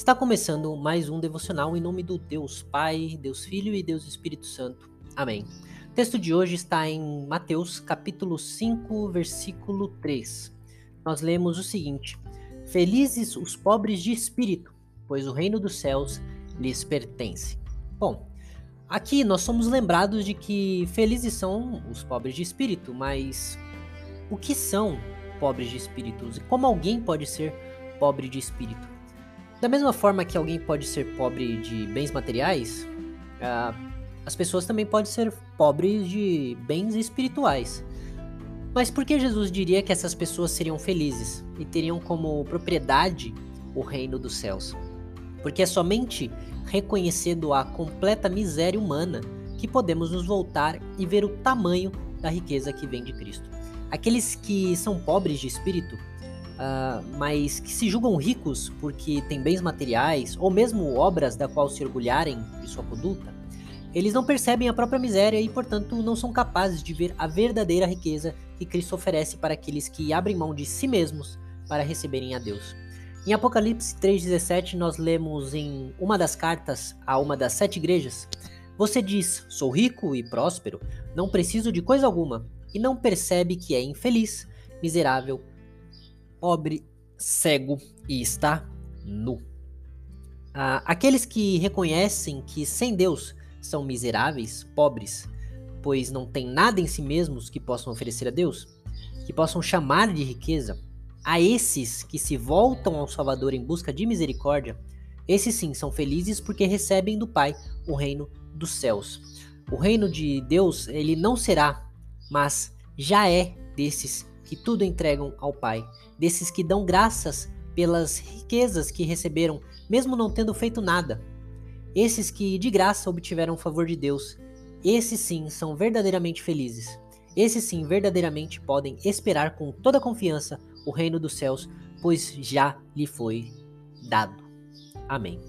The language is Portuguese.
Está começando mais um devocional em nome do Deus Pai, Deus Filho e Deus Espírito Santo. Amém. O texto de hoje está em Mateus, capítulo 5, versículo 3. Nós lemos o seguinte: Felizes os pobres de espírito, pois o reino dos céus lhes pertence. Bom, aqui nós somos lembrados de que felizes são os pobres de espírito, mas o que são pobres de espírito e como alguém pode ser pobre de espírito? Da mesma forma que alguém pode ser pobre de bens materiais, uh, as pessoas também podem ser pobres de bens espirituais. Mas por que Jesus diria que essas pessoas seriam felizes e teriam como propriedade o reino dos céus? Porque é somente reconhecendo a completa miséria humana que podemos nos voltar e ver o tamanho da riqueza que vem de Cristo. Aqueles que são pobres de espírito uh, mas que se julgam ricos porque têm bens materiais ou mesmo obras da qual se orgulharem de sua conduta, eles não percebem a própria miséria e, portanto, não são capazes de ver a verdadeira riqueza que Cristo oferece para aqueles que abrem mão de si mesmos para receberem a Deus. Em Apocalipse 3,17, nós lemos em uma das cartas a uma das sete igrejas: Você diz, sou rico e próspero, não preciso de coisa alguma, e não percebe que é infeliz, miserável, pobre, cego e está nu. Ah, aqueles que reconhecem que sem Deus são miseráveis, pobres, pois não têm nada em si mesmos que possam oferecer a Deus, que possam chamar de riqueza, a esses que se voltam ao Salvador em busca de misericórdia, esses sim são felizes porque recebem do Pai o reino dos céus. O reino de Deus, ele não será, mas já é desses que tudo entregam ao Pai, desses que dão graças pelas riquezas que receberam, mesmo não tendo feito nada. Esses que de graça obtiveram o favor de Deus, esses sim são verdadeiramente felizes. Esses sim verdadeiramente podem esperar com toda confiança o reino dos céus, pois já lhe foi dado. Amém.